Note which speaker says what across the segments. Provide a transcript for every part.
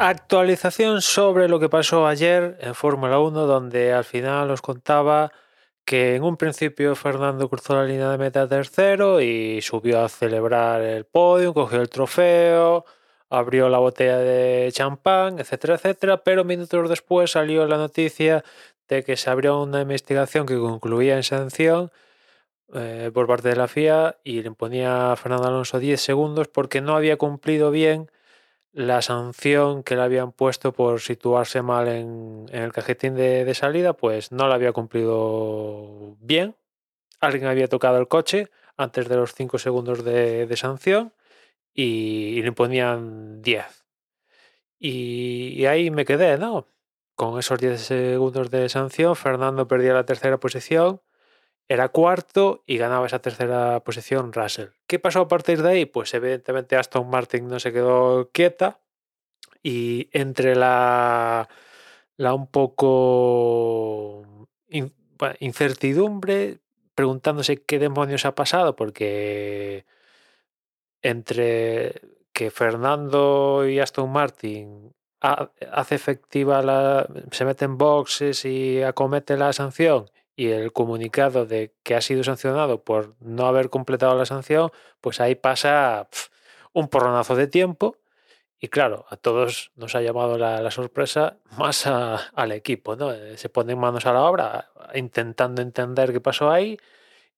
Speaker 1: Actualización sobre lo que pasó ayer en Fórmula 1, donde al final os contaba que en un principio Fernando cruzó la línea de meta tercero y subió a celebrar el podio, cogió el trofeo, abrió la botella de champán, etcétera, etcétera, pero minutos después salió la noticia de que se abrió una investigación que concluía en sanción eh, por parte de la FIA y le imponía a Fernando Alonso 10 segundos porque no había cumplido bien la sanción que le habían puesto por situarse mal en, el cajetín de, salida, pues no la había cumplido bien. Alguien había tocado el coche antes de los 5 segundos de, sanción y, le ponían 10. Y, ahí me quedé, ¿no? Con esos 10 segundos de sanción, Fernando perdía la tercera posición era cuarto y ganaba esa tercera posición Russell. ¿Qué pasó a partir de ahí? Pues evidentemente Aston Martin no se quedó quieta y entre la, la un poco incertidumbre, preguntándose qué demonios ha pasado, porque entre que Fernando y Aston Martin hace efectiva la, se mete en boxes y acomete la sanción y el comunicado de que ha sido sancionado por no haber completado la sanción, pues ahí pasa un porronazo de tiempo. Y claro, a todos nos ha llamado la, sorpresa, más al equipo, ¿no? Eh, se ponen manos a la obra intentando entender qué pasó ahí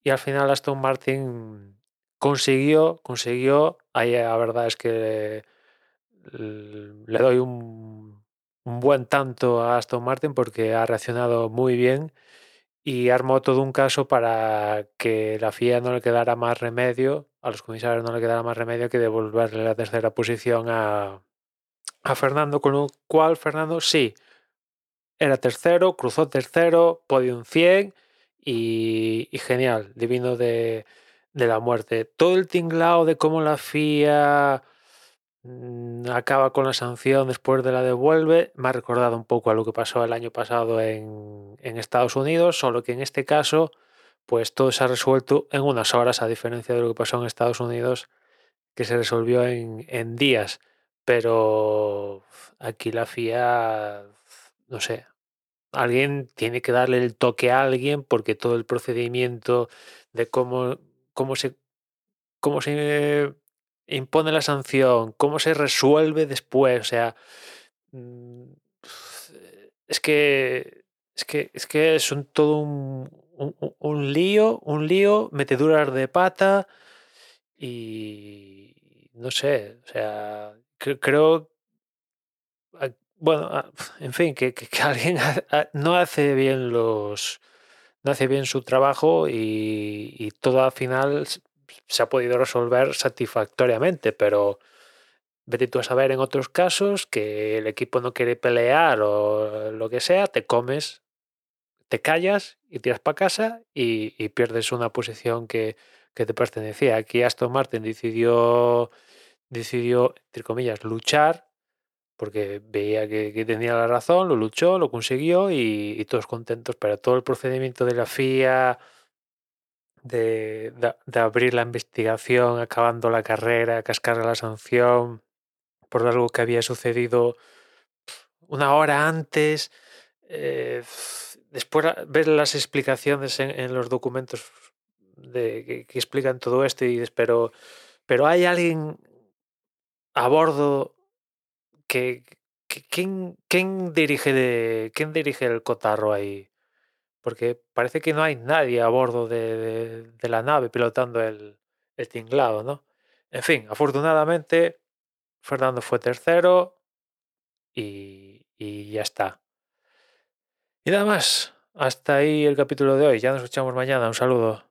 Speaker 1: y al final Aston Martin consiguió, consiguió, ahí la verdad es que le doy un, un buen tanto a Aston Martin porque ha reaccionado muy bien y armó todo un caso para que la FIA no le quedara más remedio, a los comisarios no le quedara más remedio que devolverle la tercera posición a, a Fernando, con lo cual Fernando sí, era tercero, cruzó tercero, podium 100 y, y genial, divino de, de, la muerte. Todo el tinglao de cómo la FIA acaba con la sanción después de la devuelve. Me ha recordado un poco a lo que pasó el año pasado en, Estados Unidos, solo que en este caso, pues todo se ha resuelto en unas horas, a diferencia de lo que pasó en Estados Unidos, que se resolvió en, en días. Pero aquí la FIA, no sé, alguien tiene que darle el toque a alguien porque todo el procedimiento de cómo, cómo se cómo se impone la sanción, cómo se resuelve después, o sea, mm, es que es que es que todo un, un, lío, un lío, meteduras de pata y no sé, o sea, creo bueno, en fin, que, alguien no hace bien los no hace bien su trabajo y, y todo al final se ha podido resolver satisfactoriamente, pero vete tú a saber en otros casos que el equipo no quiere pelear o lo que sea, te comes, te callas y tiras para casa y, pierdes una posición que, te pertenecía. Aquí Aston Martin decidió, decidió, entre comillas, luchar porque veía que, tenía la razón, lo luchó, lo consiguió y, y todos contentos, pero todo el procedimiento de la FIA de, abrir la investigación, acabando la carrera, cascar la sanción por algo que había sucedido una hora antes. Eh, después ver las explicaciones en, los documentos de, que, explican todo esto y pero, pero hay alguien a bordo que, ¿quién, quién dirige de, quién dirige el cotarro ahí porque parece que no hay nadie a bordo de, la nave pilotando el, tinglado, ¿no? En fin, afortunadamente Fernando fue tercero y, y ya está. Y nada más, hasta ahí el capítulo de hoy, ya nos escuchamos mañana, un saludo.